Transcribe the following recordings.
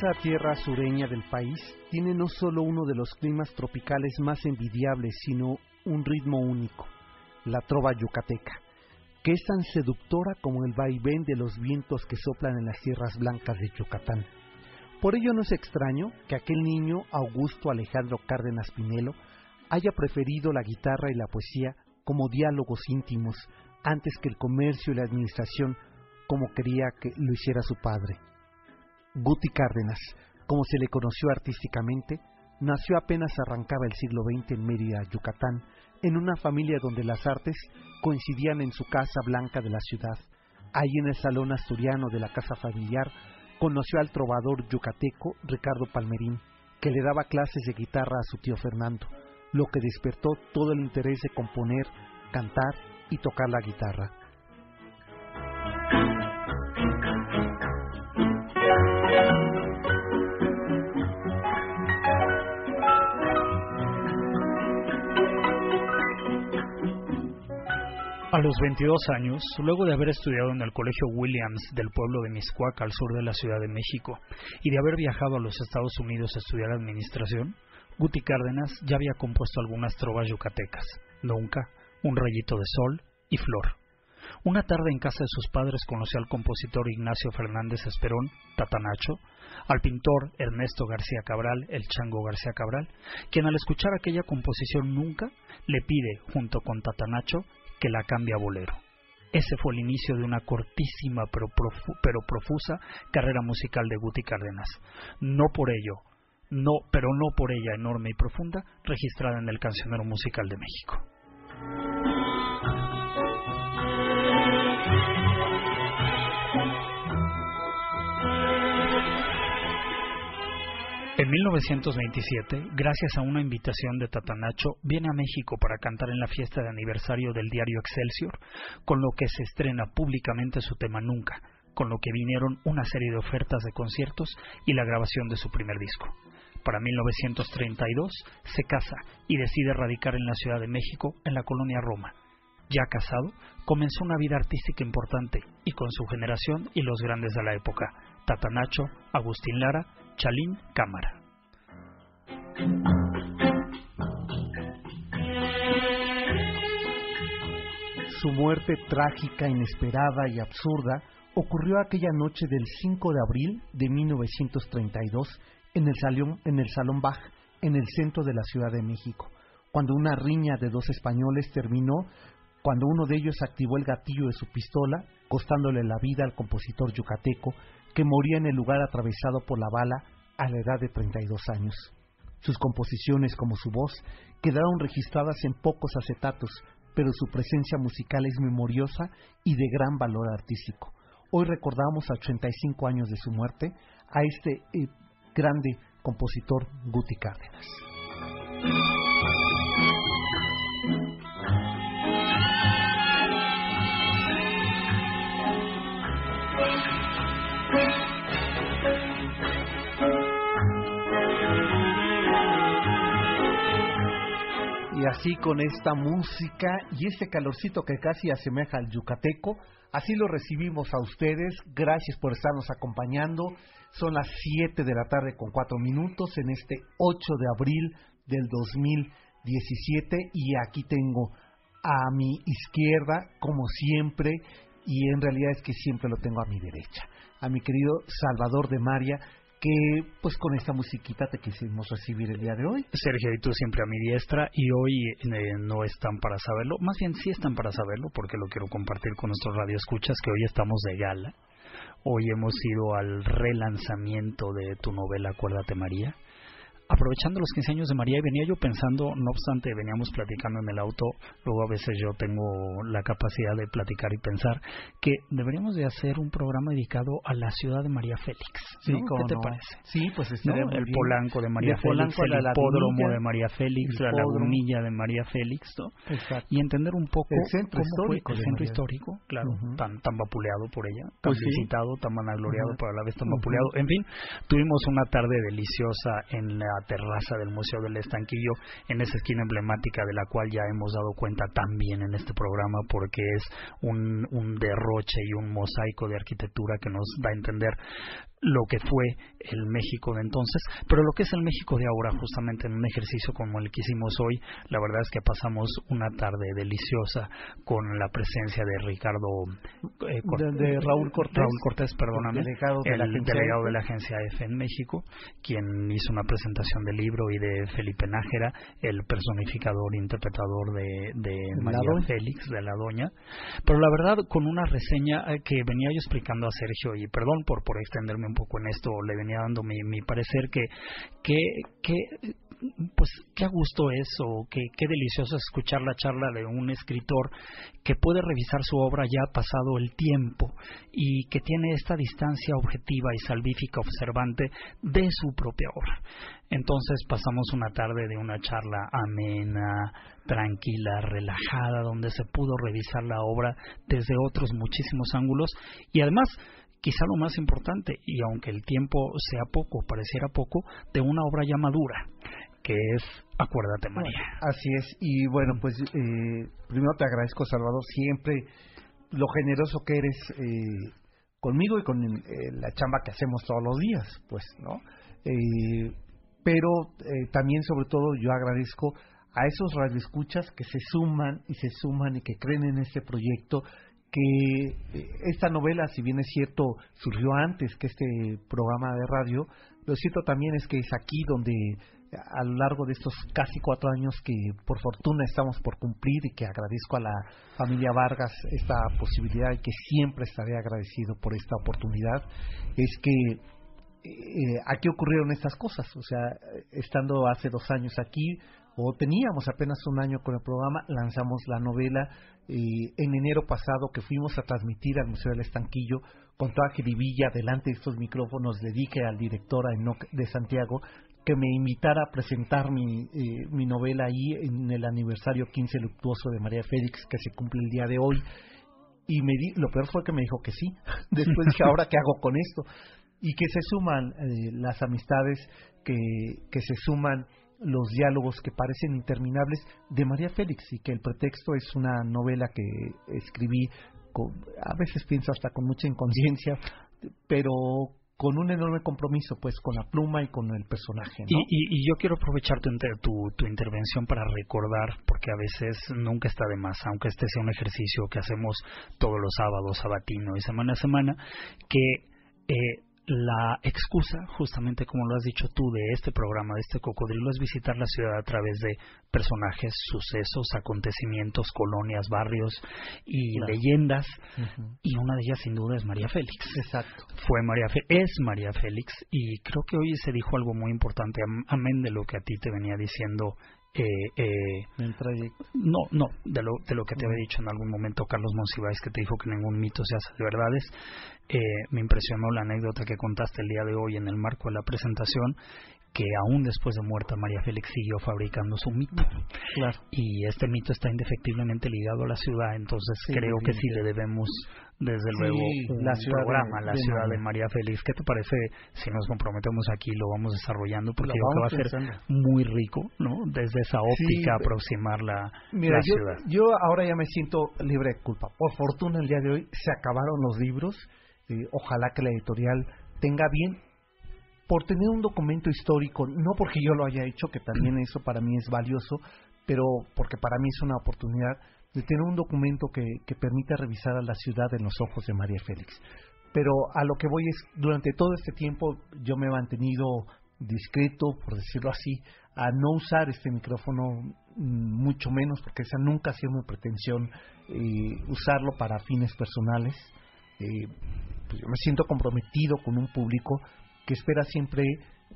Esa tierra sureña del país tiene no solo uno de los climas tropicales más envidiables, sino un ritmo único, la trova yucateca, que es tan seductora como el vaivén de los vientos que soplan en las tierras blancas de Yucatán. Por ello no es extraño que aquel niño, Augusto Alejandro Cárdenas Pinelo, haya preferido la guitarra y la poesía como diálogos íntimos antes que el comercio y la administración como quería que lo hiciera su padre. Guti Cárdenas, como se le conoció artísticamente, nació apenas arrancaba el siglo XX en Mérida, Yucatán, en una familia donde las artes coincidían en su casa blanca de la ciudad. Ahí en el salón asturiano de la casa familiar conoció al trovador yucateco Ricardo Palmerín, que le daba clases de guitarra a su tío Fernando, lo que despertó todo el interés de componer, cantar y tocar la guitarra. A los 22 años, luego de haber estudiado en el Colegio Williams del pueblo de Miscuac al sur de la Ciudad de México y de haber viajado a los Estados Unidos a estudiar administración, Guti Cárdenas ya había compuesto algunas trovas yucatecas, Nunca, Un rayito de sol y Flor. Una tarde en casa de sus padres conoció al compositor Ignacio Fernández Esperón, Tatanacho, al pintor Ernesto García Cabral, el Chango García Cabral, quien al escuchar aquella composición nunca le pide, junto con Tatanacho, que la cambia a bolero. Ese fue el inicio de una cortísima pero, pero profusa carrera musical de Guti Cárdenas. No por ello, no, pero no por ella enorme y profunda, registrada en el Cancionero Musical de México. En 1927, gracias a una invitación de Tatanacho, viene a México para cantar en la fiesta de aniversario del diario Excelsior, con lo que se estrena públicamente su tema Nunca, con lo que vinieron una serie de ofertas de conciertos y la grabación de su primer disco. Para 1932 se casa y decide radicar en la Ciudad de México, en la colonia Roma. Ya casado, comenzó una vida artística importante y con su generación y los grandes de la época, Tatanacho, Agustín Lara, Chalín Cámara. Su muerte trágica, inesperada y absurda ocurrió aquella noche del 5 de abril de 1932 en el Salón, en el Salón Bach, en el centro de la Ciudad de México, cuando una riña de dos españoles terminó cuando uno de ellos activó el gatillo de su pistola, costándole la vida al compositor yucateco que moría en el lugar atravesado por la bala a la edad de 32 años. Sus composiciones, como su voz, quedaron registradas en pocos acetatos, pero su presencia musical es memoriosa y de gran valor artístico. Hoy recordamos a 85 años de su muerte a este eh, grande compositor Guti Cárdenas. Así con esta música y este calorcito que casi asemeja al yucateco, así lo recibimos a ustedes. Gracias por estarnos acompañando. Son las 7 de la tarde con 4 minutos en este 8 de abril del 2017 y aquí tengo a mi izquierda, como siempre, y en realidad es que siempre lo tengo a mi derecha, a mi querido Salvador de Maria, que pues con esta musiquita te quisimos recibir el día de hoy. Sergio, y tú siempre a mi diestra, y hoy eh, no están para saberlo, más bien sí están para saberlo, porque lo quiero compartir con nuestros radioescuchas, que hoy estamos de gala. Hoy hemos ido al relanzamiento de tu novela Acuérdate María aprovechando los 15 años de María y venía yo pensando, no obstante, veníamos platicando en el auto, luego a veces yo tengo la capacidad de platicar y pensar que deberíamos de hacer un programa dedicado a la ciudad de María Félix. ¿Qué te parece? Sí, pues El Polanco de María Félix, el hipódromo de María Félix, la lagunilla de María Félix, ¿no? Y entender un poco el centro histórico, el centro histórico, claro, tan tan vapuleado por ella, tan pues visitado, tan vanagloriado, pero a la vez tan vapuleado. En fin, tuvimos una tarde deliciosa en la terraza del Museo del Estanquillo, en esa esquina emblemática de la cual ya hemos dado cuenta también en este programa, porque es un, un derroche y un mosaico de arquitectura que nos da a entender lo que fue el México de entonces, pero lo que es el México de ahora, justamente en un ejercicio como el que hicimos hoy, la verdad es que pasamos una tarde deliciosa con la presencia de Ricardo eh, de, Raúl Cortés, Raúl Cortés, perdóname, delegado de, el delegado de la agencia EFE en México, quien hizo una presentación del libro y de Felipe Nájera, el personificador interpretador de, de María Félix, de la doña, pero la verdad con una reseña eh, que venía yo explicando a Sergio y perdón por por extenderme un poco en esto, le venía dando mi, mi parecer que, que, que pues qué a gusto es o qué, qué delicioso es escuchar la charla de un escritor que puede revisar su obra ya pasado el tiempo y que tiene esta distancia objetiva y salvífica observante de su propia obra. Entonces pasamos una tarde de una charla amena, tranquila, relajada, donde se pudo revisar la obra desde otros muchísimos ángulos y además quizá lo más importante, y aunque el tiempo sea poco, pareciera poco, de una obra ya madura, que es Acuérdate María. Así es, y bueno, pues eh, primero te agradezco, Salvador, siempre lo generoso que eres eh, conmigo y con eh, la chamba que hacemos todos los días, pues, ¿no? Pero también, sobre todo, yo agradezco a esos radioescuchas que se suman y se suman y que creen en este proyecto que eh, esta novela, si bien es cierto, surgió antes que este programa de radio, lo cierto también es que es aquí donde a lo largo de estos casi cuatro años que por fortuna estamos por cumplir y que agradezco a la familia Vargas esta posibilidad y que siempre estaré agradecido por esta oportunidad, es que eh, aquí ocurrieron estas cosas, o sea, estando hace dos años aquí, o teníamos apenas un año con el programa, lanzamos la novela en enero pasado que fuimos a transmitir al Museo del Estanquillo con toda jiribilla delante de estos micrófonos le dije al director de Santiago que me invitara a presentar mi, eh, mi novela ahí en el aniversario 15 luctuoso de María Félix que se cumple el día de hoy. Y me di, lo peor fue que me dijo que sí después dije ahora qué hago con esto y que se suman eh, las amistades que, que se suman los diálogos que parecen interminables de María Félix y que el pretexto es una novela que escribí, con, a veces pienso hasta con mucha inconsciencia, pero con un enorme compromiso pues con la pluma y con el personaje. Y, y, yo quiero aprovechar tu, tu, tu, intervención para recordar, porque a veces nunca está de más, aunque este sea un ejercicio que hacemos todos los sábados, sabatino y semana a semana, que eh, la excusa, justamente como lo has dicho tú, de este programa, de este cocodrilo, es visitar la ciudad a través de personajes, sucesos, acontecimientos, colonias, barrios y leyendas. Y una de ellas, sin duda, es María Félix. Exacto. Fue María es María Félix. Y creo que hoy se dijo algo muy importante, amén de lo que a ti te venía diciendo eh, eh, no, no, de lo, de lo que te había dicho en algún momento Carlos Monsiváis, que te dijo que ningún mito se hace de verdades. Eh, me impresionó la anécdota que contaste el día de hoy en el marco de la presentación, que aún después de muerta María Félix siguió fabricando su mito. Claro. Y este mito está indefectiblemente ligado a la ciudad, entonces creo que sí le debemos desde luego un la ciudad programa de- la de ciudad María. de María Félix. ¿Qué te parece si nos comprometemos aquí y lo vamos desarrollando? Porque Lo creo que va a ser muy rico, ¿no? Desde esa óptica Sí. aproximar la, Mira, la yo, ciudad. yo ahora ya me siento libre de culpa. Por fortuna el día de hoy se acabaron los libros. eh, ojalá que la editorial tenga bien por tener un documento histórico, no porque yo lo haya hecho, que también eso para mí es valioso, pero porque para mí es una oportunidad de tener un documento que, que permita revisar a la ciudad en los ojos de María Félix. Pero a lo que voy es, durante todo este tiempo yo me he mantenido discreto, por decirlo así, a no usar este micrófono mm, mucho menos, porque esa nunca ha sido mi pretensión eh, usarlo para fines personales. Eh, pues yo me siento comprometido con un público que espera siempre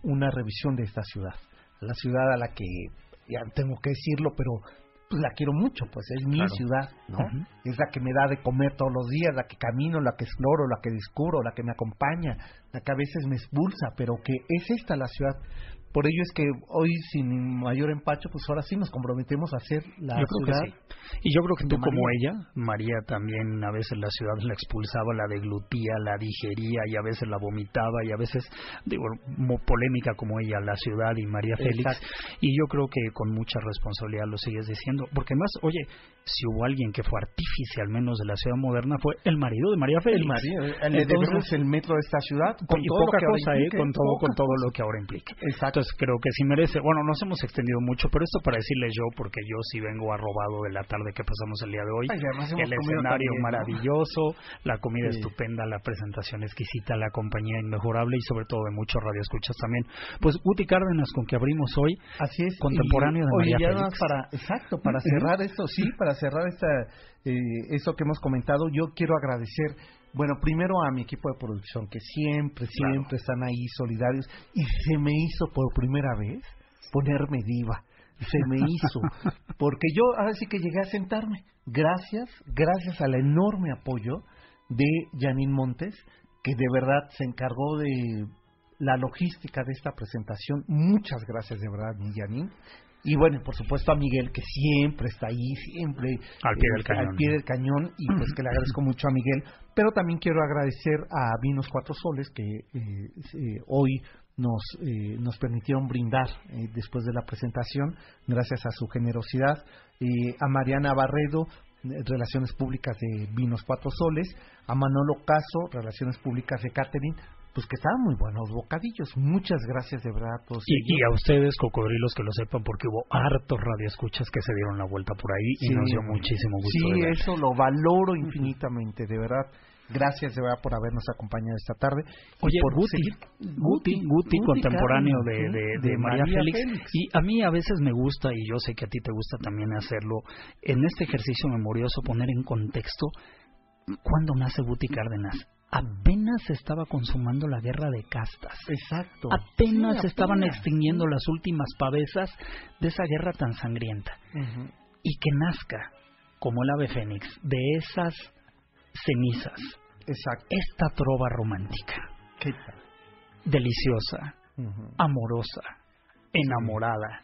una revisión de esta ciudad, la ciudad a la que ya tengo que decirlo, pero pues la quiero mucho, pues es mi Claro. ciudad, ¿no? Es la que me da de comer todos los días, la que camino, la que exploro, la que descubro, la que me acompaña, la que a veces me expulsa, pero que es esta la ciudad. Por ello es que hoy, sin mayor empacho, pues ahora sí nos comprometemos a hacer la yo creo ciudad. que sí. Y yo creo que tú como ella, María también a veces la ciudad la expulsaba, la deglutía, la digería y a veces la vomitaba y a veces, digo, polémica como ella, la ciudad y María Félix. Exacto. Y yo creo que con mucha responsabilidad lo sigues diciendo. Porque más, oye, si hubo alguien que fue artífice al menos de la ciudad moderna fue el marido de María Félix. El María, eh, le Entonces, debemos el metro de esta ciudad con y todo poca lo que ahora cosa, ¿eh? Con todo, poca con todo cosa. lo que ahora implica. Exacto. Entonces creo que sí merece. Bueno, nos hemos extendido mucho, pero esto para decirles yo, porque yo sí vengo arrobado de la tarde que pasamos el día de hoy. Ay, el escenario también, ¿no? maravilloso, la comida Sí. estupenda, la presentación exquisita, la compañía inmejorable y sobre todo de muchos radioescuchas también. Pues Guti Cárdenas, con que abrimos hoy, Así es. Contemporáneo de Y, María Félix. para, exacto, para cerrar esto, sí, para cerrar esta, eh, esto que hemos comentado, yo quiero agradecer, bueno, primero a mi equipo de producción, que siempre, Claro. siempre están ahí solidarios, y se me hizo por primera vez ponerme diva. Se me hizo, porque yo ahora sí que llegué a sentarme. Gracias, gracias al enorme apoyo de Janine Montes, que de verdad se encargó de la logística de esta presentación. Muchas gracias de verdad, mi Janine. Y bueno, por supuesto a Miguel, que siempre está ahí, siempre Al pie del eh, cañón. al pie del cañón, y pues que le agradezco mucho a Miguel. Pero también quiero agradecer a Vinos Cuatro Soles, que eh, hoy nos, eh, nos permitieron brindar eh, después de la presentación, gracias a su generosidad. A Mariana Barredo, eh, Relaciones Públicas de Vinos Cuatro Soles, a Manolo Caso, Relaciones Públicas de Catherine, pues que estaban muy buenos bocadillos. Muchas gracias de verdad a todos y, a ustedes, cocodrilos, que lo sepan, porque hubo hartos radioescuchas que se dieron la vuelta por ahí y nos dio muchísimo gusto. Sí, eso lo valoro infinitamente, de verdad. Gracias de verdad por habernos acompañado esta tarde. y Oye, por Guti, Guti, Guti, contemporáneo de, de, de María, Félix. Y a mí a veces me gusta, y yo sé que a ti te gusta también hacerlo, en este ejercicio memorioso poner en contexto cuándo nace Guti Cárdenas. Apenas se estaba consumando la guerra de castas. Exacto. Apenas Sí, se estaban extinguiendo las últimas pavesas de esa guerra tan sangrienta. Y que nazca, como el ave fénix, de esas cenizas, Exacto. esta trova romántica, ¿Qué tal? deliciosa, amorosa, enamorada,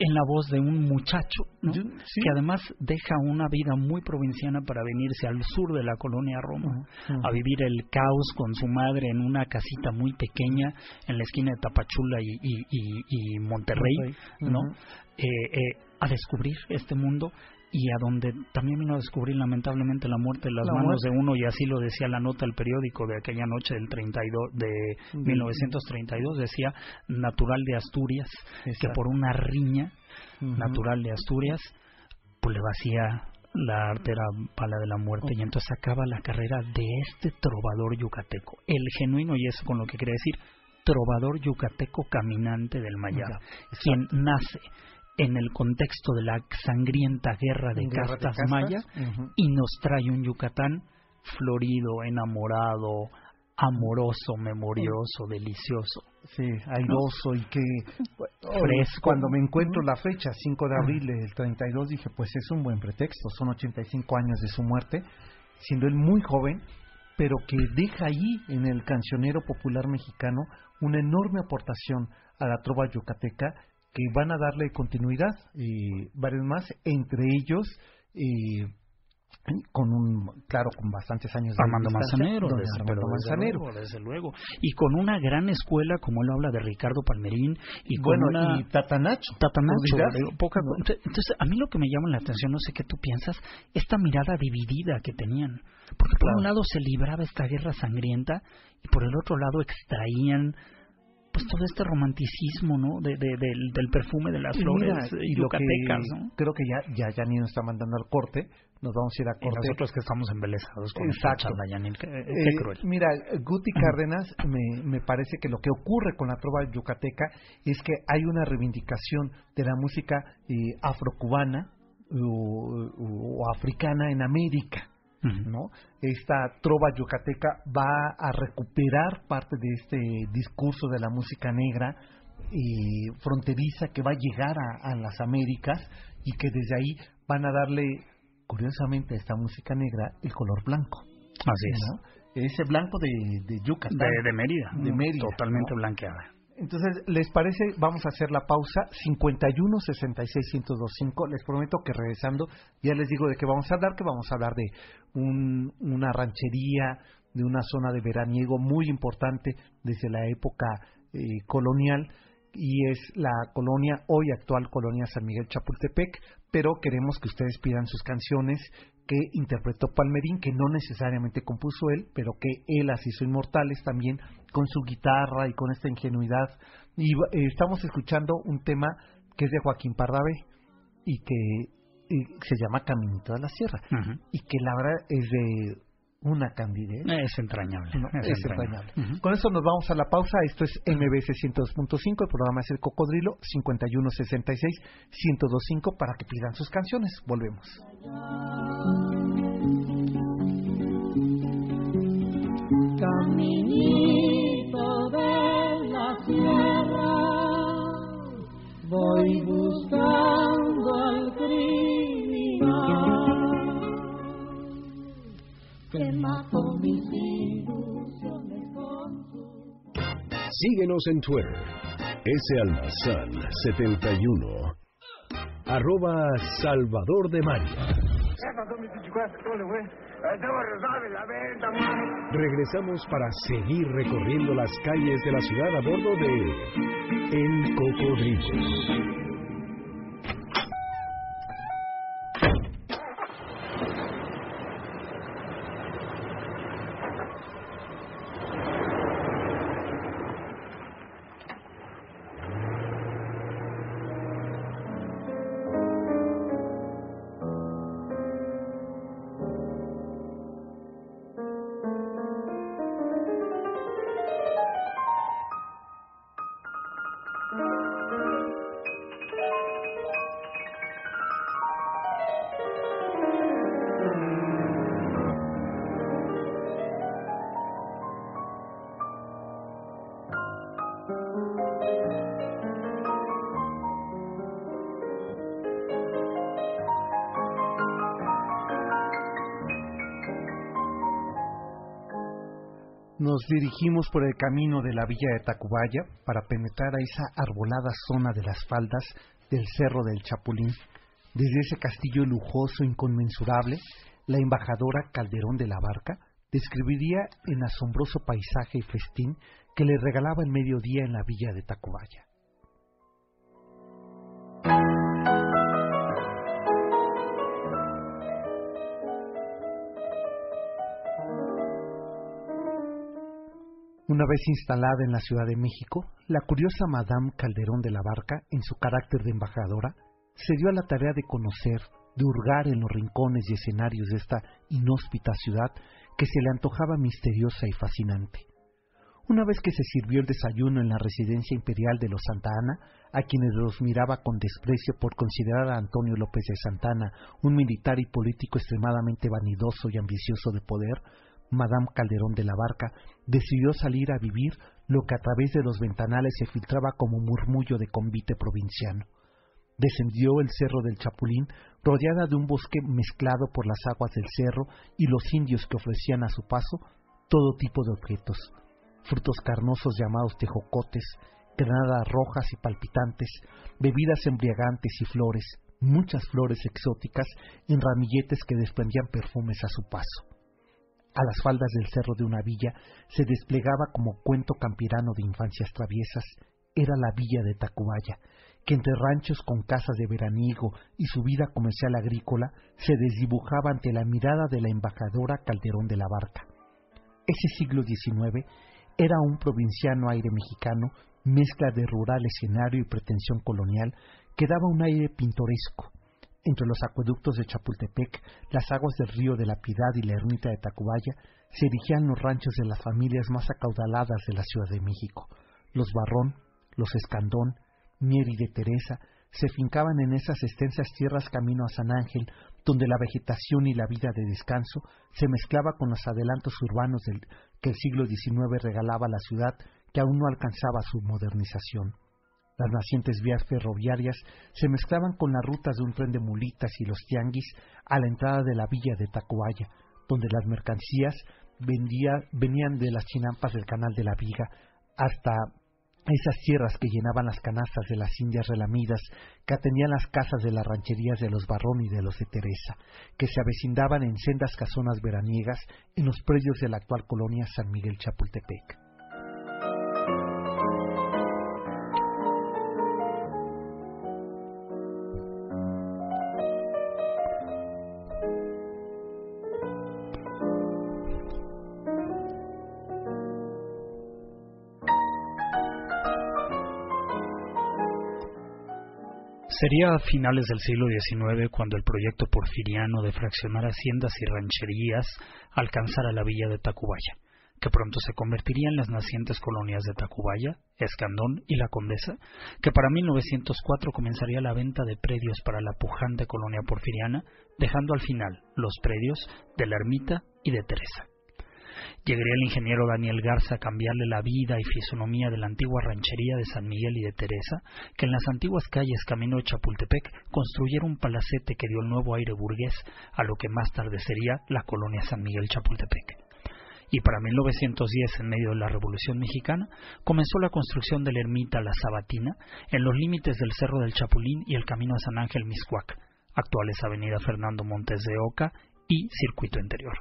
en la voz de un muchacho, ¿no? Sí. que además deja una vida muy provinciana para venirse al sur de la colonia Roma, a vivir el caos con su madre en una casita muy pequeña en la esquina de Tapachula y, y- y- y Monterrey, ¿no? Eh, eh, a descubrir este mundo y a donde también vino a descubrir lamentablemente la muerte en las La manos muerte. de uno y así lo decía la nota del periódico de aquella noche del 32 de De- 1932 decía natural de Asturias que por una riña natural de Asturias pues le vacía la artera pala de la muerte y entonces acaba la carrera de este trovador yucateco el genuino y eso con lo que quería decir trovador yucateco caminante del Mayab Ya, quien nace en el contexto de la sangrienta guerra de Guerra castas, castas, maya ujú. y nos trae un Yucatán florido, enamorado, amoroso, memorioso, delicioso. Sí, airoso y que Fresco. Cuando me encuentro la fecha, 5 de abril del 32, dije, pues es un buen pretexto, son 85 años de su muerte, siendo él muy joven, pero que deja ahí en el cancionero popular mexicano una enorme aportación a la trova yucateca que van a darle continuidad, eh, varios más, entre ellos eh, con un claro con bastantes años de Armando Manzanero, desde, Armando Manzanero. Luego, desde luego. Y con una gran escuela como él habla de Ricardo Palmerín y con una y Tatanacho Tatanacho poca, entonces a mí lo que me llama la atención no sé qué tú piensas esta mirada dividida que tenían. Porque por un lado se libraba esta guerra sangrienta y por el otro lado extraían pues todo este romanticismo, ¿no? De, del, perfume de las flores y lo que ¿no? Creo que ya ya Janine nos está mandando al corte, nos vamos a ir a corte. Y nosotros que estamos embelesados con Exacto. Janine, qué, eh, cruel. Mira, Guti Cárdenas me, me parece que lo que ocurre con la trova yucateca es que hay una reivindicación de la música eh, afrocubana o africana en América ¿no? Esta trova yucateca va a recuperar parte de este discurso de la música negra y fronteriza que va a llegar a, las Américas y que desde ahí van a darle, curiosamente, a esta música negra el color blanco. Así es. Ese blanco de, de Yucatán. De, Mérida. De Mérida. Totalmente blanqueada. Entonces, ¿les parece? Vamos a hacer la pausa 51 66 1025. Les prometo que regresando ya les digo de qué vamos a hablar, que vamos a hablar de una ranchería, de una zona de veraniego muy importante desde la época eh, colonial y es la colonia, hoy actual colonia San Miguel Chapultepec, pero queremos que ustedes pidan sus canciones que interpretó Palmerín, que no necesariamente compuso él, pero que él las hizo inmortales también con su guitarra y con esta ingenuidad. Y eh, estamos escuchando un tema que es de Joaquín Pardavé y que se llama Caminito de la Sierra y que la verdad es de una candidez. Es entrañable. es, entrañable. Con eso nos vamos a la pausa. Esto es MBC 102.5. El programa es El Cocodrilo 5166-1025 para que pidan sus canciones. Volvemos. Caminito de la sierra, voy Síguenos en Twitter, S. Almazán 71, arroba Salvador de María. Regresamos para seguir recorriendo las calles de la ciudad a bordo de El Cocodrilo. Nos dirigimos por el camino de la villa de Tacubaya para penetrar a esa arbolada zona de las faldas del Cerro del Chapulín. Desde ese castillo lujoso inconmensurable, la embajadora Calderón de la Barca describiría el asombroso paisaje y festín que le regalaba el mediodía en la villa de Tacubaya. Una vez instalada en la Ciudad de México, la curiosa Madame Calderón de la Barca, en su carácter de embajadora, se dio a la tarea de conocer, de hurgar en los rincones y escenarios de esta inhóspita ciudad que se le antojaba misteriosa y fascinante. Una vez que se sirvió el desayuno en la residencia imperial de los Santa Ana, a quienes los miraba con desprecio por considerar a Antonio López de Santana un militar y político extremadamente vanidoso y ambicioso de poder, Madame Calderón de la Barca decidió salir a vivir lo que a través de los ventanales se filtraba como murmullo de convite provinciano. Descendió el cerro del Chapulín, rodeada de un bosque mezclado por las aguas del cerro y los indios que ofrecían a su paso todo tipo de objetos, frutos carnosos llamados tejocotes, granadas rojas y palpitantes, bebidas embriagantes y flores, muchas flores exóticas en ramilletes que desprendían perfumes a su paso. A las faldas del cerro de una villa se desplegaba como cuento campirano de infancias traviesas, era la villa de Tacubaya, que entre ranchos con casas de veraniego y su vida comercial agrícola se desdibujaba ante la mirada de la embajadora Calderón de la Barca. Ese siglo XIX era un provinciano aire mexicano, mezcla de rural escenario y pretensión colonial, que daba un aire pintoresco. Entre los acueductos de Chapultepec, las aguas del río de la Piedad y la ermita de Tacubaya se erigían los ranchos de las familias más acaudaladas de la Ciudad de México. Los Barrón, los Escandón, Mier y de Teresa se fincaban en esas extensas tierras camino a San Ángel, donde la vegetación y la vida de descanso se mezclaba con los adelantos urbanos del, que el siglo XIX regalaba a la ciudad que aún no alcanzaba su modernización. Las nacientes vías ferroviarias se mezclaban con las rutas de un tren de mulitas y los tianguis a la entrada de la villa de Tacoaya, donde las mercancías venían de las chinampas del canal de la Viga hasta esas tierras que llenaban las canastas de las indias relamidas que atendían las casas de las rancherías de los Barrón y de los de Teresa, que se avecindaban en sendas casonas veraniegas en los predios de la actual colonia San Miguel Chapultepec. Sería a finales del siglo XIX cuando el proyecto porfiriano de fraccionar haciendas y rancherías alcanzara la villa de Tacubaya, que pronto se convertiría en las nacientes colonias de Tacubaya, Escandón y La Condesa, que para 1904 comenzaría la venta de predios para la pujante colonia porfiriana, dejando al final los predios de la Ermita y de Teresa. Llegaría el ingeniero Daniel Garza a cambiarle la vida y fisonomía de la antigua ranchería de San Miguel y de Teresa, que en las antiguas calles camino de Chapultepec construyera un palacete que dio el nuevo aire burgués a lo que más tarde sería la colonia San Miguel Chapultepec. Y para 1910, en medio de la Revolución Mexicana, comenzó la construcción de la ermita La Sabatina en los límites del Cerro del Chapulín y el camino a San Ángel Miscuac, actuales Avenida Fernando Montes de Oca y Circuito Interior.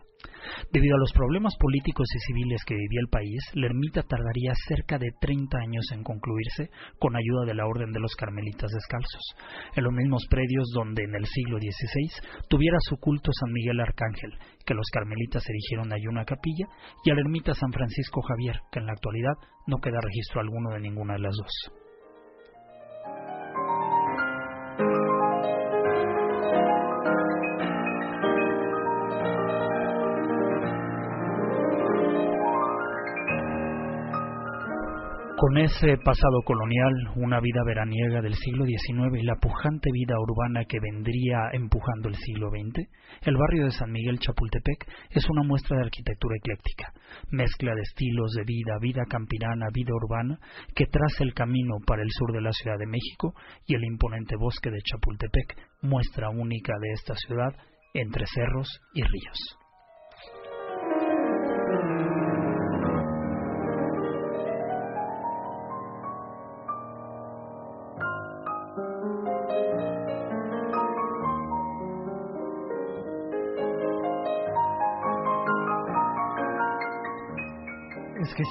Debido a los problemas políticos y civiles que vivía el país, la ermita tardaría cerca de 30 años en concluirse con ayuda de la Orden de los Carmelitas Descalzos, en los mismos predios donde en el siglo XVI tuviera su culto San Miguel Arcángel, que los carmelitas erigieron allí una capilla, y a la ermita San Francisco Javier, que en la actualidad no queda registro alguno de ninguna de las dos. Con ese pasado colonial, una vida veraniega del siglo XIX y la pujante vida urbana que vendría empujando el siglo XX, el barrio de San Miguel Chapultepec es una muestra de arquitectura ecléctica, mezcla de estilos de vida, vida campirana, vida urbana, que traza el camino para el sur de la Ciudad de México y el imponente bosque de Chapultepec, muestra única de esta ciudad entre cerros y ríos.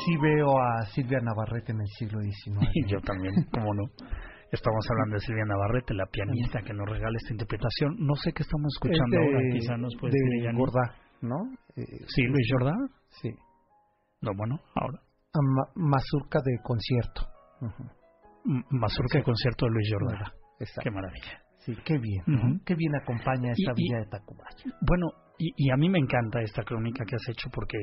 Sí veo a Silvia Navarrete en el siglo XIX. Yo también, cómo no. Estamos hablando de Silvia Navarrete, la pianista que nos regala esta interpretación. No sé qué estamos escuchando ahora, quizá nos puede decir Jordá, ¿no? Eh, sí, Luis Jordá. Sí. No, bueno, ahora. mazurca de concierto. Mazurca de concierto de Luis Jordá. Qué maravilla. Sí, qué bien, qué bien acompaña esta villa de Tacubaya. Bueno, y, y a mí me encanta esta crónica que has hecho porque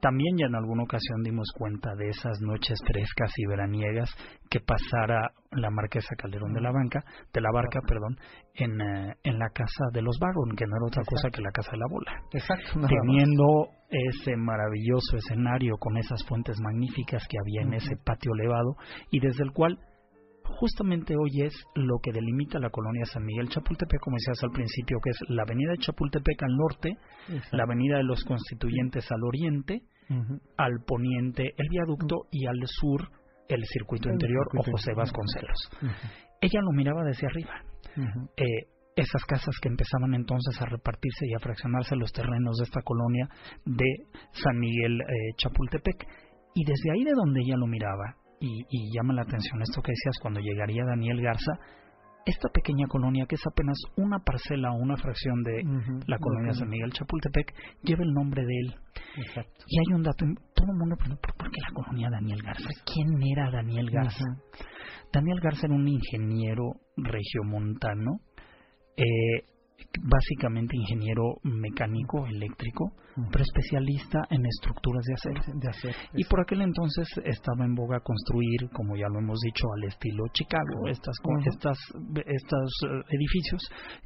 también ya en alguna ocasión dimos cuenta de esas noches frescas y veraniegas que pasara la marquesa Calderón de la Banca, de la Barca, perdón, en, eh, en la casa de los Baron, que no era otra cosa que la casa de la bola. Exacto. Teniendo ese maravilloso escenario con esas fuentes magníficas que había en ese patio elevado y desde el cual justamente hoy es lo que delimita la colonia San Miguel Chapultepec, como decías al principio, que es la avenida de Chapultepec al norte, la avenida de los constituyentes al oriente al poniente el viaducto y al sur el circuito interior o José Vasconcelos. Ella lo miraba desde arriba. Eh, esas casas que empezaban entonces a repartirse y a fraccionarse los terrenos de esta colonia de San Miguel eh, Chapultepec. Y desde ahí de donde ella lo miraba, y, y llama la atención esto que decías cuando llegaría Daniel Garza, esta pequeña colonia, que es apenas una parcela o una fracción de la colonia San Miguel Chapultepec, lleva el nombre de él. Y hay un dato, todo el mundo pregunta, ¿por qué la colonia Daniel Garza? ¿Quién era Daniel Garza? Daniel Garza era un ingeniero regiomontano eh, básicamente ingeniero mecánico eléctrico, pero especialista en estructuras de acero. y por aquel entonces estaba en boga construir, como ya lo hemos dicho, al estilo Chicago, estas, estas, estos eh, edificios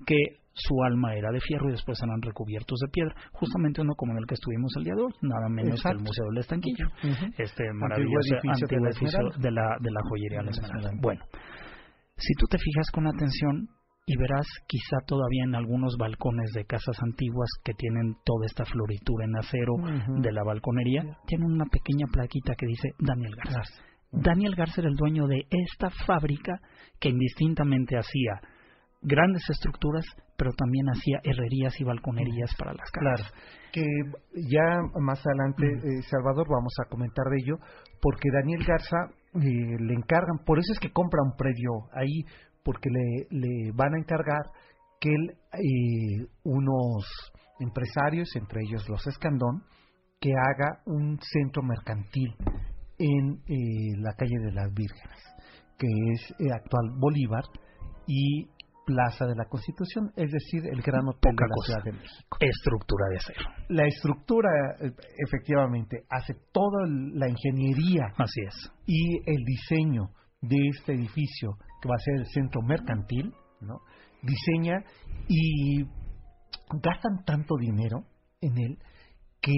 que su alma era de fierro y después eran recubiertos de piedra, justamente uno como en el que estuvimos el día de hoy, nada menos que el Museo del Estanquillo, este maravilloso antiguo edificio, de, la, de la joyería La Esmeralda. Bueno, si tú te fijas con atención, y verás quizá todavía en algunos balcones de casas antiguas que tienen toda esta floritura en acero de la balconería, tienen una pequeña plaquita que dice Daniel Garza. Daniel Garza era el dueño de esta fábrica que indistintamente hacía grandes estructuras, pero también hacía herrerías y balconerías para las casas. Claro, que ya más adelante, eh, Salvador, vamos a comentar de ello, porque Daniel Garza eh, le encargan, por eso es que compra un predio ahí, porque le, le van a encargar que eh, unos empresarios, entre ellos los Escandón, que haga un centro mercantil en eh, la calle de las Vírgenes, que es el actual Bolívar y Plaza de la Constitución, es decir, el gran hotel de la Ciudad de México. Estructura de acero. La estructura, eh, efectivamente, hace toda la ingeniería. Así es. Y el diseño de este edificio que va a ser el centro mercantil, ¿no? diseña y gastan tanto dinero en él que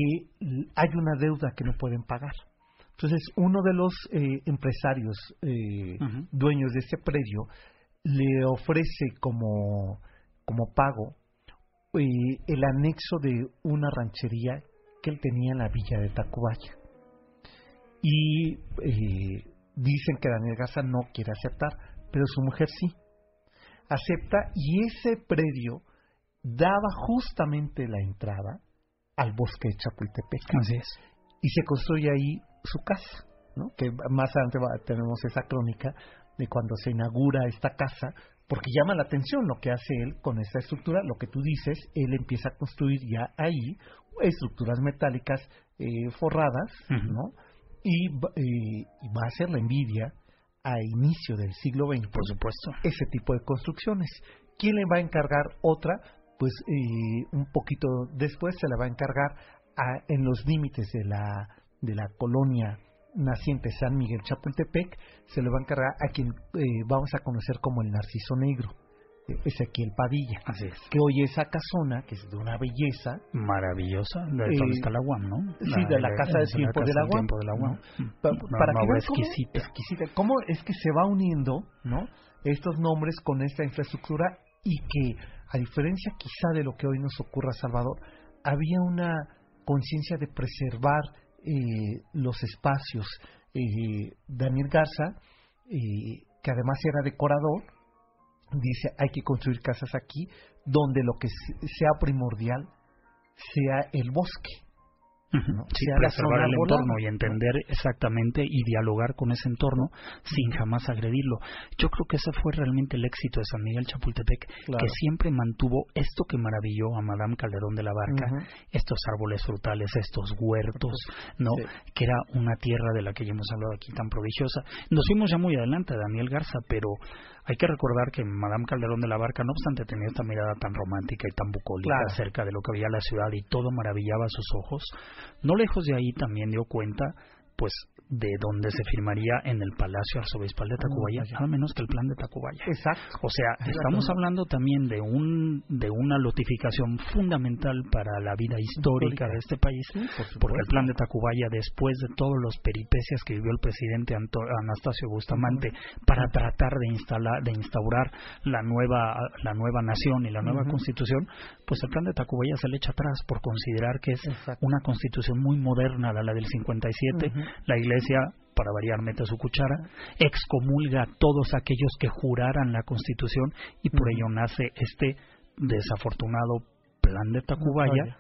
hay una deuda que no pueden pagar. Entonces, uno de los eh, empresarios eh, dueños de ese predio le ofrece como, como pago eh, el anexo de una ranchería que él tenía en la villa de Tacubaya. Y dicen que Daniel Garza no quiere aceptar, pero su mujer sí. Acepta y ese predio daba justamente la entrada al bosque de Chapultepec. Así es. Y se construye ahí su casa, ¿no? que más adelante tenemos esa crónica de cuando se inaugura esta casa, porque llama la atención lo que hace él con esta estructura, lo que tú dices, él empieza a construir ya ahí estructuras metálicas eh, forradas, ¿no? y, va a ser la envidia a inicio del siglo XX, por supuesto, ese tipo de construcciones. ¿Quién le va a encargar otra? Pues eh, un poquito después se la va a encargar a, en los límites de la, de la colonia naciente San Miguel Chapultepec, se le va a encargar a quien eh, vamos a conocer como el Narciso Negro. Ezequiel Padilla. Así es. Que hoy esa casona, que es de una belleza. Maravillosa, de eh, de la, casa del tiempo de la UAM. De la UAM. para que exquisita. Exquisita. ¿Cómo es que se va uniendo, ¿no? Estos nombres con esta infraestructura y que, a diferencia quizá de lo que hoy nos ocurra, Salvador, había una conciencia de preservar eh, los espacios. Eh, Daniel Garza, eh, que además era decorador, dice hay que construir casas aquí donde lo que sea primordial sea el bosque Sí, preservar el entorno y entender exactamente y dialogar con ese entorno sin jamás agredirlo. Yo creo que ese fue realmente el éxito de San Miguel Chapultepec, que siempre mantuvo esto que maravilló a Madame Calderón de la Barca, estos árboles frutales, estos huertos, ¿no? Que era una tierra de la que ya hemos hablado aquí tan prodigiosa. Nos fuimos ya muy adelante, Daniel Garza, pero hay que recordar que Madame Calderón de la Barca, no obstante, tenía esta mirada tan romántica y tan bucólica acerca de lo que veía la ciudad y todo maravillaba a sus ojos, no lejos de ahí también dio cuenta pues de donde se firmaría en el Palacio Arzobispal de Tacubaya, nada menos que el plan de Tacubaya. Exacto. O sea, estamos hablando también de un de una notificación fundamental para la vida histórica de este país, porque el plan de Tacubaya, después de todos los peripecias que vivió el presidente Anastasio Bustamante para tratar de instalar, de instaurar la nueva la nueva nación y la nueva constitución, pues el plan de Tacubaya se le echa atrás por considerar que es una constitución muy moderna, la, la del 57, la iglesia para variar, mete su cuchara, excomulga a todos aquellos que juraran la Constitución y por ello nace este desafortunado plan de Tacubaya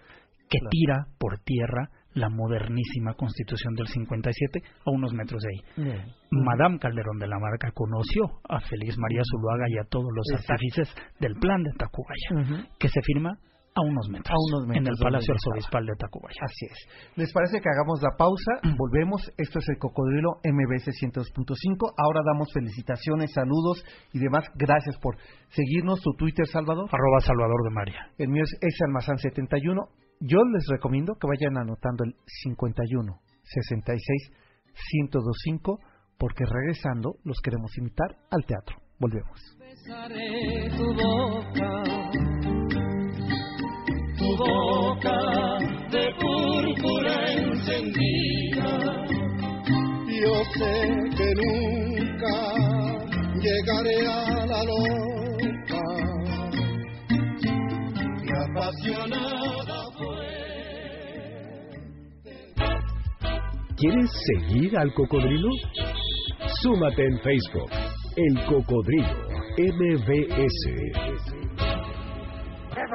que tira por tierra la modernísima Constitución del 57 a unos metros de ahí. Madame Calderón de la Marca conoció a Félix María Zuluaga y a todos los artífices del plan de Tacubaya, que se firma a unos metros, en el Palacio Arzobispal de Tacubaya. Así es. ¿Les parece que hagamos la pausa? Mm. Volvemos. Esto es el Cocodrilo MBC 102.5. Ahora damos felicitaciones, saludos y demás. Gracias por seguirnos. Tu Twitter, Salvador. Arroba Salvador de María. El mío es Almazán71. Yo les recomiendo que vayan anotando el 51 66 1025 porque regresando los queremos invitar al teatro. Volvemos. boca de púrpura encendida. Yo sé que nunca llegaré a la loca y apasionada fue. ¿Quieres seguir al cocodrilo? Súmate en Facebook, El Cocodrilo MBS.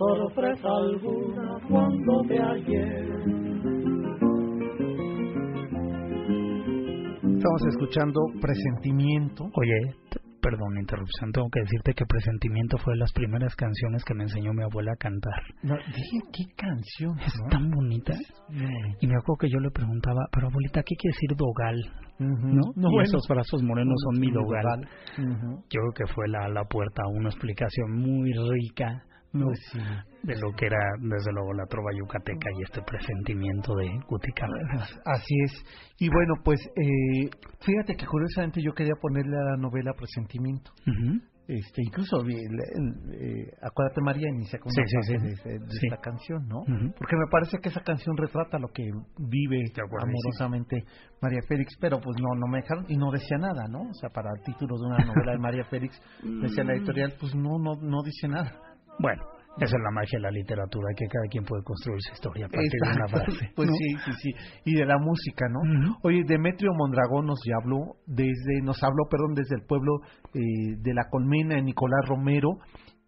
Sorpresa alguna cuando te hallé. Estamos escuchando Presentimiento. Oye, perdón la interrupción, tengo que decirte que Presentimiento fue de las primeras canciones que me enseñó mi abuela a cantar. No, dije, ¿qué canción? Es tan bonita. Y me acuerdo que yo le preguntaba, pero abuelita, ¿qué quiere decir dogal? ¿No? no esos brazos morenos son mi dogal. Yo creo que fue la, la puerta a una explicación muy rica pues de lo que era desde luego la trova yucateca y este presentimiento de Guti Así es. Y bueno, pues eh, fíjate que curiosamente yo quería ponerle a la novela Presentimiento. Este, incluso eh, Acuérdate María inicia con sí, de, esta canción, ¿no? Porque me parece que esa canción retrata lo que vive amorosamente María Félix, pero pues no no me dejaron y no decía nada, ¿no? O sea, para el título de una novela de María Félix, decía la editorial, pues no no no dice nada. Bueno, esa es la magia de la literatura, que cada quien puede construir su historia a partir de una frase. Pues sí, sí, sí. Y de la música, ¿no? Oye, Demetrio Mondragón nos habló desde, nos habló, perdón, desde el pueblo eh, de la Colmena, de Nicolás Romero,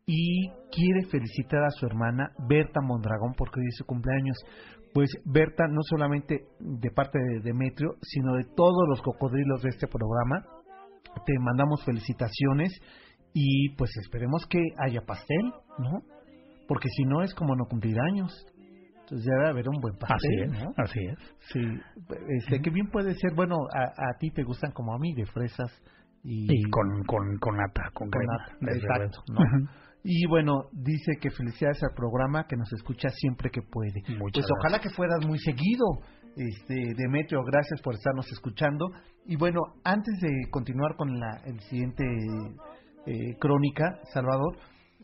y quiere felicitar a su hermana Berta Mondragón porque hoy es su cumpleaños. Pues Berta, no solamente de parte de Demetrio, sino de todos los cocodrilos de este programa, te mandamos felicitaciones y pues esperemos que haya pastel, ¿no? Porque si no es como no cumplir años. Entonces debe haber un buen pastel, así es, ¿no? Así es. Sí, este, que bien puede ser, bueno, a, ti te gustan como a mí, de fresas y... con, con, con nata, con, crema. exacto, ¿no? Y bueno, dice que felicidades al programa, que nos escucha siempre que puede. Muchas pues ojalá que fueras muy seguido, este Demetrio, gracias por estarnos escuchando. Y bueno, antes de continuar con la el siguiente eh, crónica, Salvador,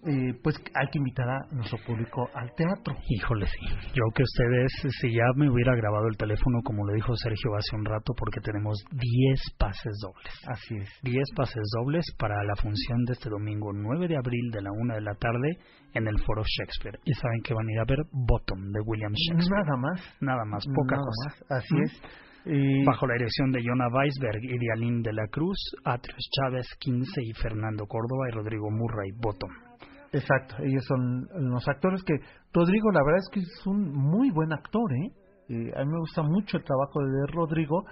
eh, pues hay que invitar a nuestro público al teatro. Híjole, sí. Yo que ustedes, si ya me hubiera grabado el teléfono, como lo dijo Sergio hace un rato, porque tenemos 10 pases dobles. Así es. 10 pases dobles para la función de este domingo 9 de abril de la 1 de la tarde en el Foro Shakespeare. Y saben que van a ir a ver Bottom de William Shakespeare. Nada más. Nada más, poca cosa. Así ¿Mm? es. Eh, Bajo la dirección de Jonah Weisberg y de Aline de la Cruz, Atrios Chávez, 15 y Fernando Córdoba y Rodrigo Murray, Bottom. Exacto, ellos son los actores que Rodrigo la verdad es que es un muy buen actor, ¿eh? Eh, a mí me gusta mucho el trabajo de Rodrigo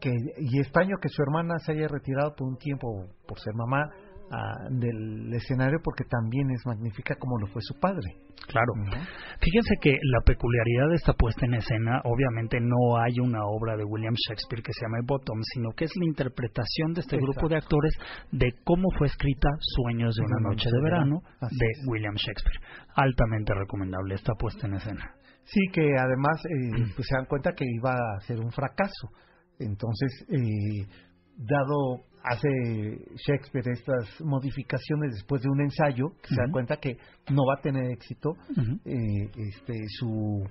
que y extraño que su hermana se haya retirado por un tiempo por ser mamá ah, del escenario porque también es magnífica como lo fue su padre. Claro. Ujú. Fíjense que la peculiaridad de esta puesta en escena, obviamente no hay una obra de William Shakespeare que se llame Bottom, sino que es la interpretación de este Exacto. grupo de actores de cómo fue escrita Sueños de una noche de verano Así de es. William Shakespeare. Altamente recomendable esta puesta en escena. Sí, que además eh, pues se dan cuenta que iba a ser un fracaso. Entonces, eh, dado hace Shakespeare estas modificaciones después de un ensayo, que se Ujú. cuenta que no va a tener éxito eh, este su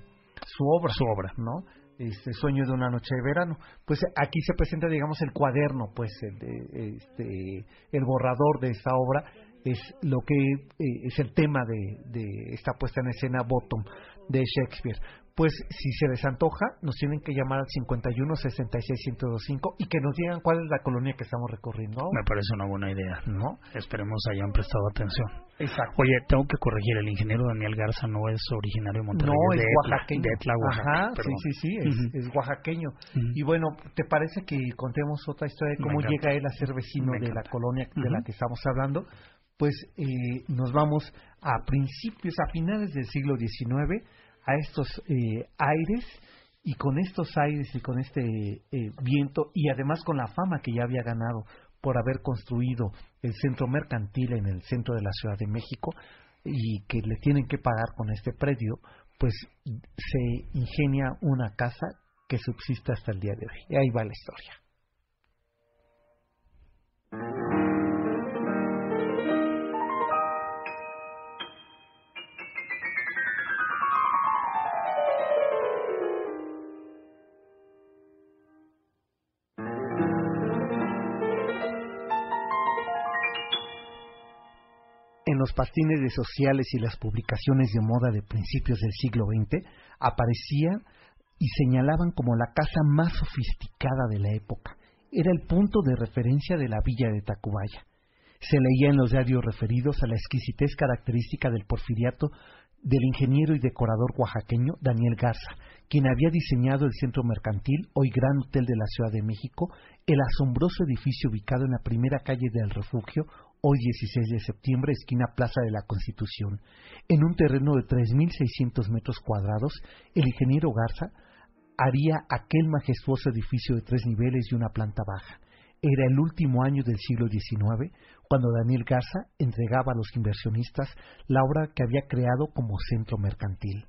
su obra, Su obra. ¿no? Este sueño de una noche de verano. Pues aquí se presenta, digamos, el cuaderno, pues el, este el borrador de esta obra es lo que eh, es el tema de, de esta puesta en escena Bottom de Shakespeare. Pues si se les antoja, nos tienen que llamar al 51 66 1025 y que nos digan cuál es la colonia que estamos recorriendo Me parece una buena idea. ¿no? Esperemos hayan prestado atención. Exacto. Oye, tengo que corregir, el ingeniero Daniel Garza no es originario de Monterrey, No, es de Etla, oaxaqueño. de Etla, Oaxaca. Ajá, sí, sí, sí, es, es oaxaqueño. Y bueno, ¿te parece que contemos otra historia de cómo llega él a ser vecino de la colonia de la que estamos hablando? Pues eh, nos vamos a principios, a finales del siglo XIX, a estos eh, aires, y con estos aires y con este eh, viento, y además con la fama que ya había ganado por haber construido el centro mercantil en el centro de la Ciudad de México, y que le tienen que pagar con este predio, pues se ingenia una casa que subsiste hasta el día de hoy. Y ahí va la historia. Los pastines de sociales y las publicaciones de moda de principios del siglo XX aparecían y señalaban como la casa más sofisticada de la época. Era el punto de referencia de la villa de Tacubaya. Se leía en los diarios referidos a la exquisitez característica del porfiriato del ingeniero y decorador oaxaqueño Daniel Garza, quien había diseñado el centro mercantil, hoy Gran Hotel de la Ciudad de México, el asombroso edificio ubicado en la primera calle del refugio, hoy 16 de septiembre, esquina Plaza de la Constitución. En un terreno de 3.600 metros cuadrados, el ingeniero Garza haría aquel majestuoso edificio de tres niveles y una planta baja. Era el último año del siglo XIX cuando Daniel Garza entregaba a los inversionistas la obra que había creado como centro mercantil.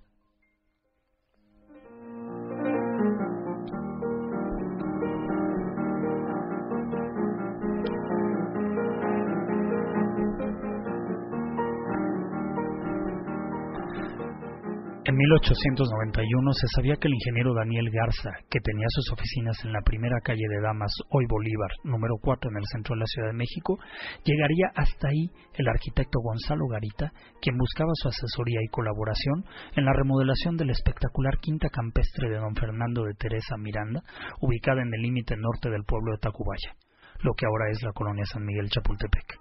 En 1891 se sabía que el ingeniero Daniel Garza, que tenía sus oficinas en la primera calle de Damas, hoy Bolívar, número 4 en el centro de la Ciudad de México, llegaría hasta ahí el arquitecto Gonzalo Garita, quien buscaba su asesoría y colaboración en la remodelación de la espectacular quinta campestre de don Fernando de Teresa Miranda, ubicada en el límite norte del pueblo de Tacubaya, lo que ahora es la colonia San Miguel Chapultepec.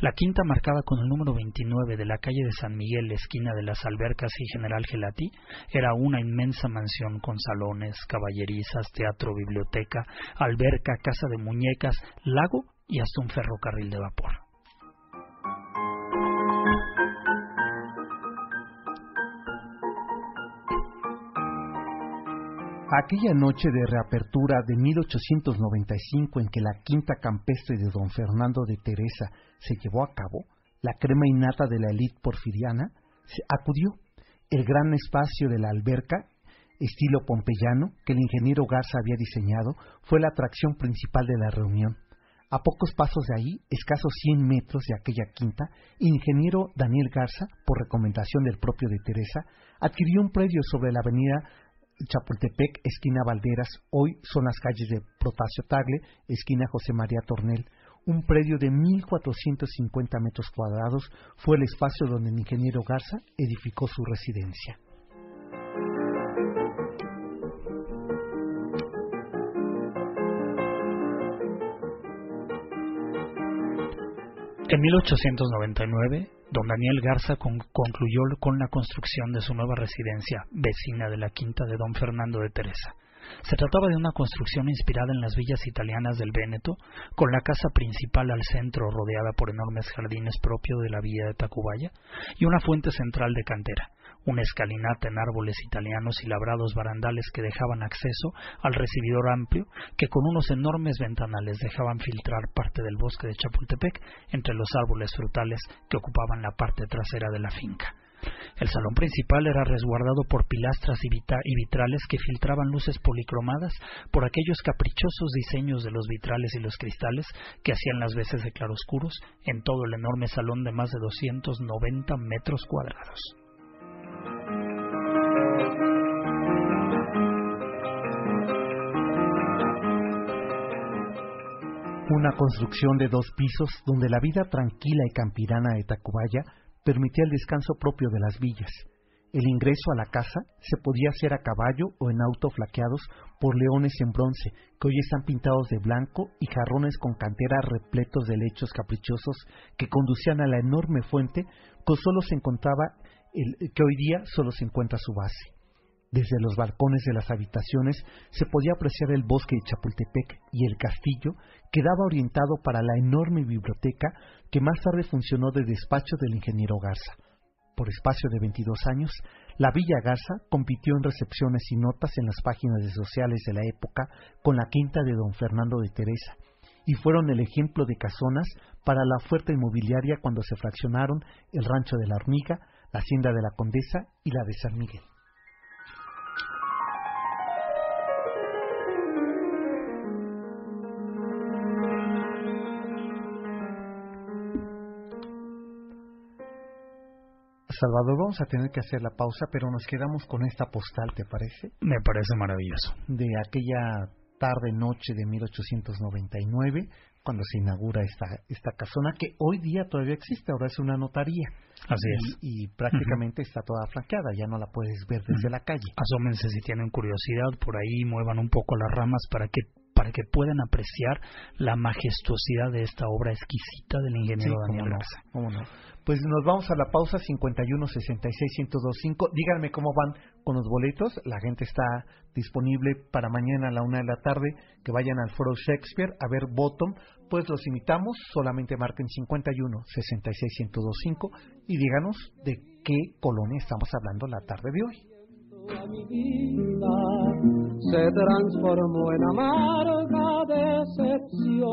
La quinta, marcada con el número 29 de la calle de San Miguel, esquina de las Albercas y General Gelati, era una inmensa mansión con salones, caballerizas, teatro, biblioteca, alberca, casa de muñecas, lago y hasta un ferrocarril de vapor. Aquella noche de reapertura de 1895 en que la quinta campestre de don Fernando de Teresa se llevó a cabo, la crema innata de la élite porfiriana se acudió. El gran espacio de la alberca, estilo pompeyano, que el ingeniero Garza había diseñado, fue la atracción principal de la reunión. A pocos pasos de ahí, escasos 100 metros de aquella quinta, ingeniero Daniel Garza, por recomendación del propio de Teresa, adquirió un predio sobre la avenida Chapultepec, esquina Valderas, hoy son las calles de Protasio Tagle, esquina José María Tornel. Un predio de 1.450 metros cuadrados fue el espacio donde el ingeniero Garza edificó su residencia. En 1899, don Daniel Garza concluyó con la construcción de su nueva residencia, vecina de la quinta de don Fernando de Teresa. Se trataba de una construcción inspirada en las villas italianas del Véneto, con la casa principal al centro rodeada por enormes jardines propios de la villa de Tacubaya y una fuente central de cantera una escalinata en árboles italianos y labrados barandales que dejaban acceso al recibidor amplio que con unos enormes ventanales dejaban filtrar parte del bosque de Chapultepec entre los árboles frutales que ocupaban la parte trasera de la finca. El salón principal era resguardado por pilastras y, vitrales que filtraban luces policromadas por aquellos caprichosos diseños de los vitrales y los cristales que hacían las veces de claroscuros en todo el enorme salón de más de 290 metros cuadrados. Una construcción de dos pisos donde la vida tranquila y campirana de Tacubaya permitía el descanso propio de las villas. El ingreso a la casa se podía hacer a caballo o en auto flaqueados por leones en bronce, que hoy están pintados de blanco, y jarrones con cantera repletos de lechos caprichosos que conducían a la enorme fuente que solo se encontraba que hoy día solo se encuentra su base. Desde los balcones de las habitaciones se podía apreciar el bosque de Chapultepec y el castillo quedaba orientado para la enorme biblioteca que más tarde funcionó de despacho del ingeniero Garza. Por espacio de 22 años, la Villa Garza compitió en recepciones y notas en las páginas sociales de la época con la quinta de don Fernando de Teresa, y fueron el ejemplo de casonas para la oferta inmobiliaria cuando se fraccionaron el rancho de la hormiga, la hacienda de la Condesa y la de San Miguel. Salvador, vamos a tener que hacer la pausa, pero nos quedamos con esta postal, ¿te parece? Me parece maravilloso. De aquella tarde-noche de 1899, cuando se inaugura esta, esta casona, que hoy día todavía existe, ahora es una notaría. Así es. Y prácticamente está toda flanqueada, ya no la puedes ver desde la calle. Asómense si tienen curiosidad, por ahí muevan un poco las ramas para que para que puedan apreciar la majestuosidad de esta obra exquisita del ingeniero Daniel Garza. ¿Cómo no? Pues nos vamos a la pausa 51 66 1025. Díganme cómo van con los boletos. La gente está disponible para mañana a la una de la tarde. Que vayan al Foro Shakespeare a ver Bottom. Pues los invitamos. Solamente marquen 51 66 1025 y díganos de qué colonia estamos hablando la tarde de hoy. Se transformó en amarga decepción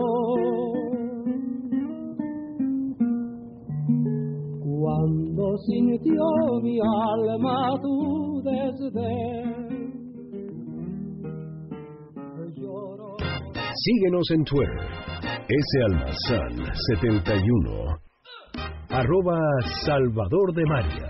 cuando sintió mi alma tu desdén. Síguenos en Twitter, S. Almazán 71, arroba Salvador de María.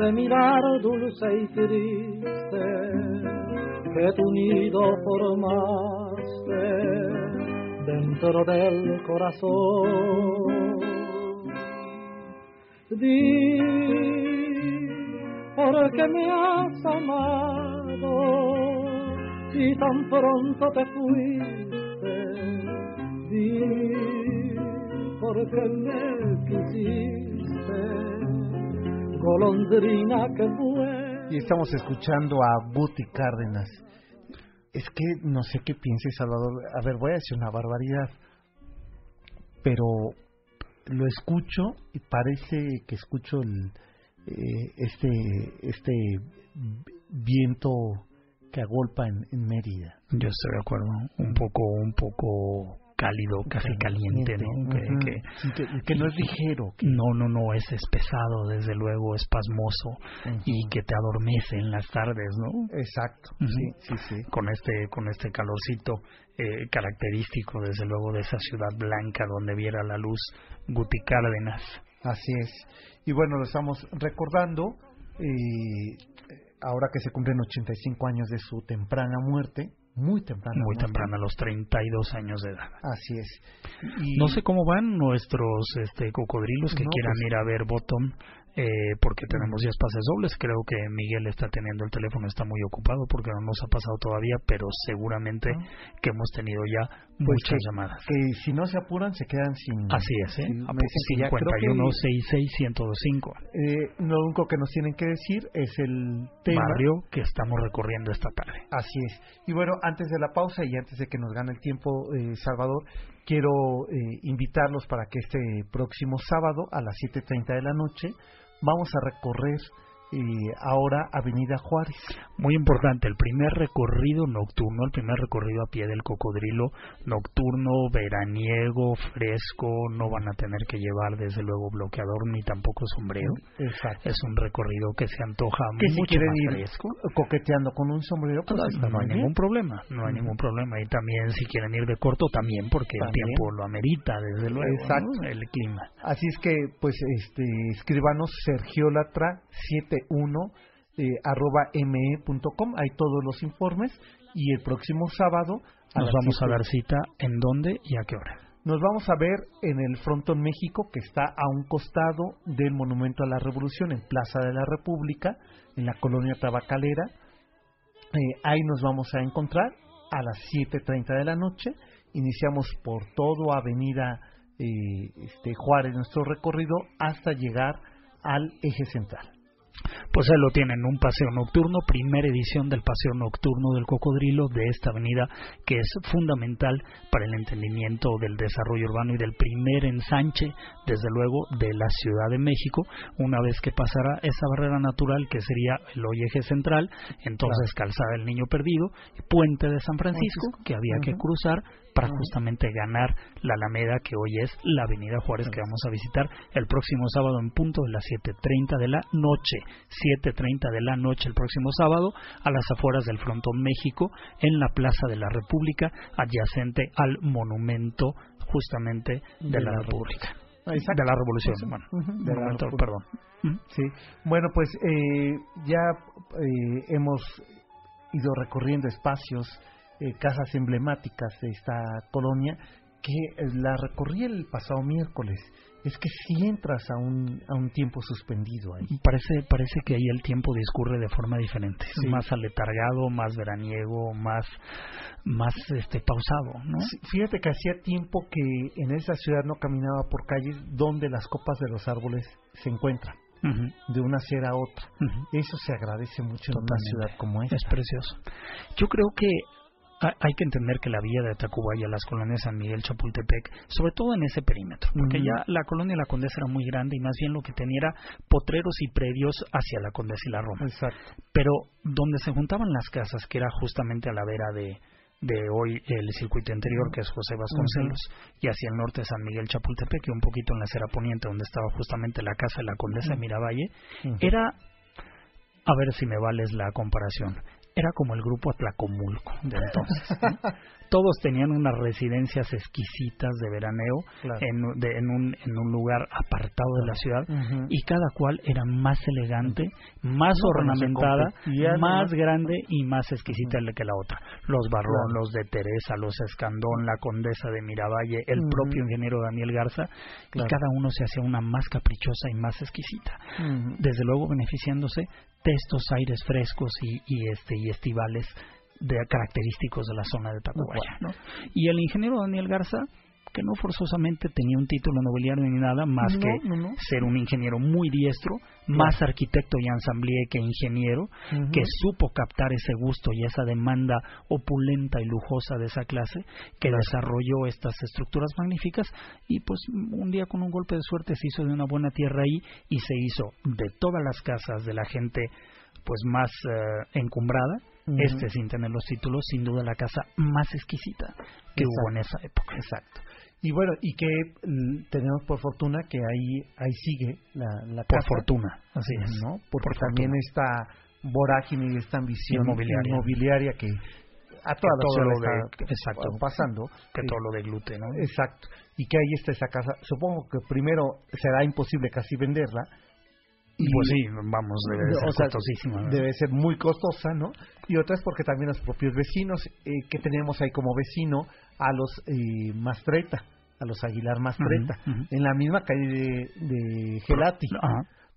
de mirar dulce y triste que tu nido formaste dentro del corazón. Di porque me has amado y tan pronto te fuiste. Di porque me quisiste, golondrina que fue. Y estamos escuchando a Buti Cárdenas. Es que no sé qué piense Salvador. A ver, voy a decir una barbaridad. pero lo escucho y parece que escucho el, eh, este, este viento que agolpa en, en Mérida. Yo estoy de acuerdo. Un poco, un poco cálido, casi caliente, ¿no? que, que, no es ligero. No, no, no, es, es pesado, desde luego, espasmoso y que te adormece en las tardes, ¿no? Exacto, sí, sí, sí. Con este, con este calorcito eh, característico, desde luego, de esa ciudad blanca donde viera la luz Guti Cárdenas. Así es. Y bueno, lo estamos recordando, eh, ahora que se cumplen 85 años de su temprana muerte, muy temprana. Muy temprana, a los 32 años de edad. Así es. Y... No sé cómo van nuestros este, cocodrilos que quieran pues ir a ver Bottom eh, porque tenemos ya espacios dobles. Creo que Miguel está teniendo el teléfono, está muy ocupado porque no nos ha pasado todavía, pero seguramente ah. que hemos tenido ya pues muchas llamadas. Que si no se apuran, se quedan sin. Así es, ¿eh? Sin, 51 Eh, lo único que nos tienen que decir es el tema. Barrio que estamos recorriendo esta tarde. Así es. Y bueno, antes de la pausa y antes de que nos gane el tiempo, eh, Salvador, quiero eh, invitarlos para que este próximo sábado a las 7.30 de la noche vamos a recorrer ahora Avenida Juárez. Muy importante, el primer recorrido nocturno, el primer recorrido a pie del cocodrilo, nocturno, veraniego, fresco, no van a tener que llevar desde luego bloqueador ni tampoco sombrero. Exacto. Es un recorrido que se antoja que mucho si quieren más ir fresco. coqueteando con un sombrero, pues no, hay ningún problema, no hay ningún problema. Y también si quieren ir de corto, también, porque el tiempo lo amerita, desde luego, Exacto. el clima. Así es que, pues, este, escríbanos Sergio Latra 7 1 eh, arroba me.com, hay todos los informes y el próximo sábado nos vamos a dar cita en dónde y a qué hora. Nos vamos a ver en el Frontón México, que está a un costado del Monumento a la Revolución, en Plaza de la República, en la colonia Tabacalera. Eh, ahí nos vamos a encontrar a las 7.30 de la noche. Iniciamos por todo Avenida eh, este, Juárez, nuestro recorrido, hasta llegar al eje central. Pues ahí lo tienen, un paseo nocturno, primera edición del paseo nocturno del cocodrilo de esta avenida que es fundamental para el entendimiento del desarrollo urbano y del primer ensanche, desde luego, de la Ciudad de México, una vez que pasará esa barrera natural que sería el hoy eje central, entonces calzada del Niño Perdido, puente de San Francisco, que había que cruzar para justamente ganar la Alameda que hoy es la Avenida Juárez que vamos a visitar el próximo sábado en punto de las 7.30 de la noche. 7.30 de la noche el próximo sábado a las afueras del Frontón México en la Plaza de la República adyacente al monumento justamente de, la, República. De la Revolución, bueno, perdón. Sí, bueno, pues eh, ya eh, hemos ido recorriendo espacios eh, casas emblemáticas de esta colonia que eh, la recorrí el pasado miércoles. Es que si entras a un, a un tiempo suspendido ahí. Parece, parece que ahí el tiempo discurre de forma diferente, más aletargado, más veraniego, más, más este, pausado. ¿no? fíjate que hacía tiempo que en esa ciudad no caminaba por calles donde las copas de los árboles se encuentran. de una acera a otra. Eso se agradece mucho en una ciudad como esta. Es precioso. Yo creo que hay que entender que la vía de Tacubaya, las colonias San Miguel, Chapultepec, sobre todo en ese perímetro, porque ya la colonia de la Condesa era muy grande y más bien lo que tenía era potreros y predios hacia la Condesa y la Roma. Exacto. Pero donde se juntaban las casas, que era justamente a la vera de, de hoy el circuito interior, que es José Vasconcelos, y hacia el norte San Miguel Chapultepec, y un poquito en la Sierra Poniente, donde estaba justamente la casa de la Condesa de Miravalle, era, a ver si me vales la comparación, era como el grupo Atlacomulco de entonces. Todos tenían unas residencias exquisitas de veraneo en, en, un, en un lugar apartado de la ciudad y cada cual era más elegante, más ornamentada, más grande y más exquisita que la otra. Los Barrón, los de Teresa, los Escandón, la Condesa de Miravalle, el propio ingeniero Daniel Garza, y cada uno se hacía una más caprichosa y más exquisita. Desde luego beneficiándose de estos aires frescos y, y, este y estivales de característicos de la zona de Tacubaya, ¿no? Y el ingeniero Daniel Garza que no forzosamente tenía un título nobiliario ni nada más que ser un ingeniero muy diestro, más arquitecto y ensamblier que ingeniero, que supo captar ese gusto y esa demanda opulenta y lujosa de esa clase, que desarrolló estas estructuras magníficas y pues un día con un golpe de suerte se hizo de una buena tierra ahí y se hizo de todas las casas de la gente pues más eh, encumbrada, este sin tener los títulos, sin duda la casa más exquisita que hubo en esa época. Exacto. Y bueno, y que mm, tenemos por fortuna que ahí ahí sigue la, la casa. Por fortuna, así es. ¿no? Porque también esta vorágine y esta ambición inmobiliaria, que a toda todo lo de, exacto, pasando. Que todo lo de gluten, ¿no? Exacto. Y que ahí está esa casa. Supongo que primero será imposible casi venderla, pues sí, vamos, debe ser Debe ser muy costosa, ¿no? Y otra es porque también los propios vecinos, eh, que tenemos ahí como vecino, a los eh, Mastreta, a los Aguilar Mastreta, en la misma calle de, Gelati.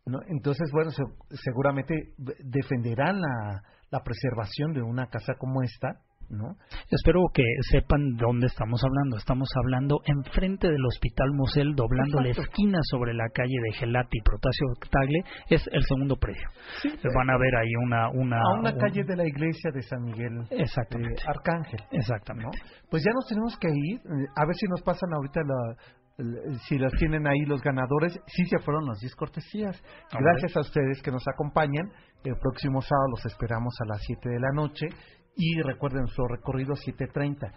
¿no? Entonces, bueno, seguramente defenderán la, la preservación de una casa como esta, ¿no? Espero que sepan dónde estamos hablando. Estamos hablando enfrente del Hospital Mosel, doblando la esquina sobre la calle de Gelati Protasio Tagle, es el segundo predio. Van a ver ahí una... una a una calle de la iglesia de San Miguel Exactamente. Arcángel. Exactamente. Pues ya nos tenemos que ir. Eh, a ver si nos pasan ahorita la, si las tienen ahí los ganadores, sí se fueron las 10 cortesías. Gracias a ustedes que nos acompañan. El próximo sábado los esperamos a las 7 de la noche y recuerden su recorrido 7.30.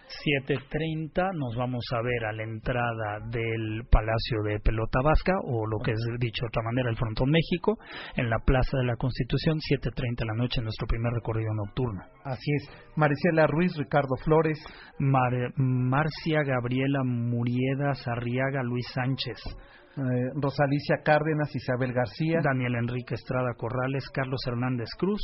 7.30 nos vamos a ver a la entrada del Palacio de Pelota Vasca, o lo que es dicho de otra manera, el Frontón México, en la Plaza de la Constitución, 7.30 de la noche, nuestro primer recorrido nocturno. Así es. Maricela Ruiz, Ricardo Flores. Marcia Gabriela Murieda Sarriaga Luis Sánchez. Eh, Rosalicia Cárdenas, Isabel García. Daniel Enrique Estrada Corrales, Carlos Hernández Cruz.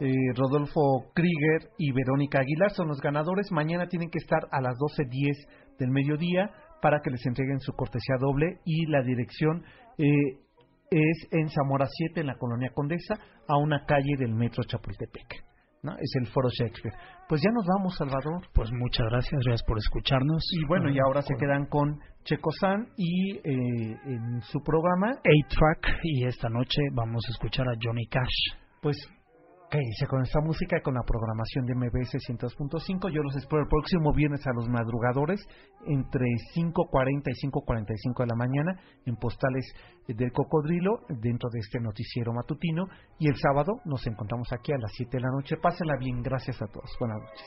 Eh, Rodolfo Krieger y Verónica Aguilar son los ganadores. Mañana tienen que estar a las 12.10 del mediodía para que les entreguen su cortesía doble y la dirección eh, es en Zamora 7, en la colonia Condesa, a una calle del metro Chapultepec. ¿no? Es el Foro Shakespeare. Pues ya nos vamos, Salvador. Pues muchas gracias, gracias por escucharnos. Y bueno, y ahora se quedan con Checo San y eh, en su programa A-Track y esta noche vamos a escuchar a Johnny Cash. Pues dice con esta música y con la programación de MBS 100.5. Yo los espero el próximo viernes a los madrugadores entre 5.40 y 5.45 de la mañana en Postales del Cocodrilo dentro de este noticiero matutino. Y el sábado nos encontramos aquí a las 7 de la noche. Pásenla bien. Gracias a todos. Buenas noches.